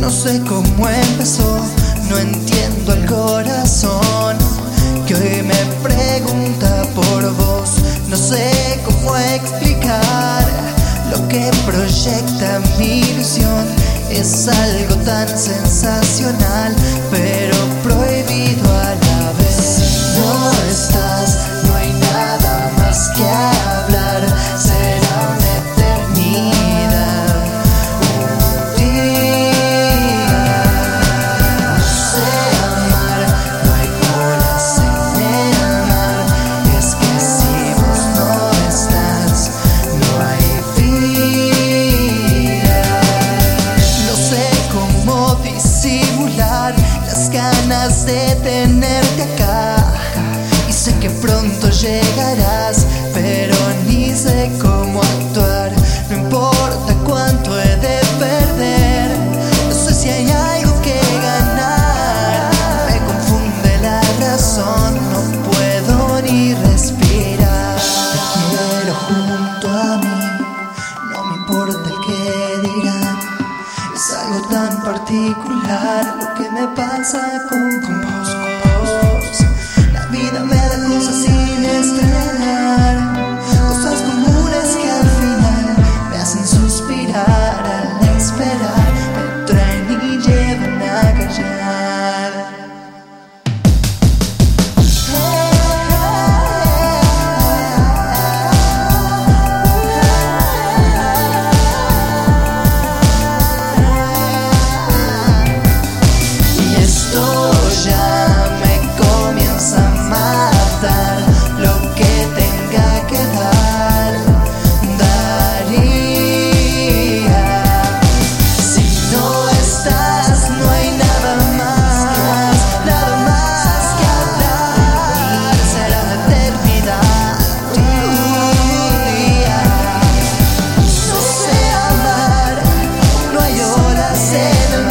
No sé cómo empezó, no entiendo el corazón que hoy me pregunta por vos. No sé cómo explicar lo que proyecta mi ilusión. Es algo tan sensacional, pero tenerte acá. Y sé que pronto llegarás, pero ni sé cómo actuar. No importa cuánto he de perder, no sé si hay algo que ganar. Me confunde la razón, no puedo ni respirar. Te quiero junto a mí, no me importa el que dirán. Particular lo que me pasa con, con vos, said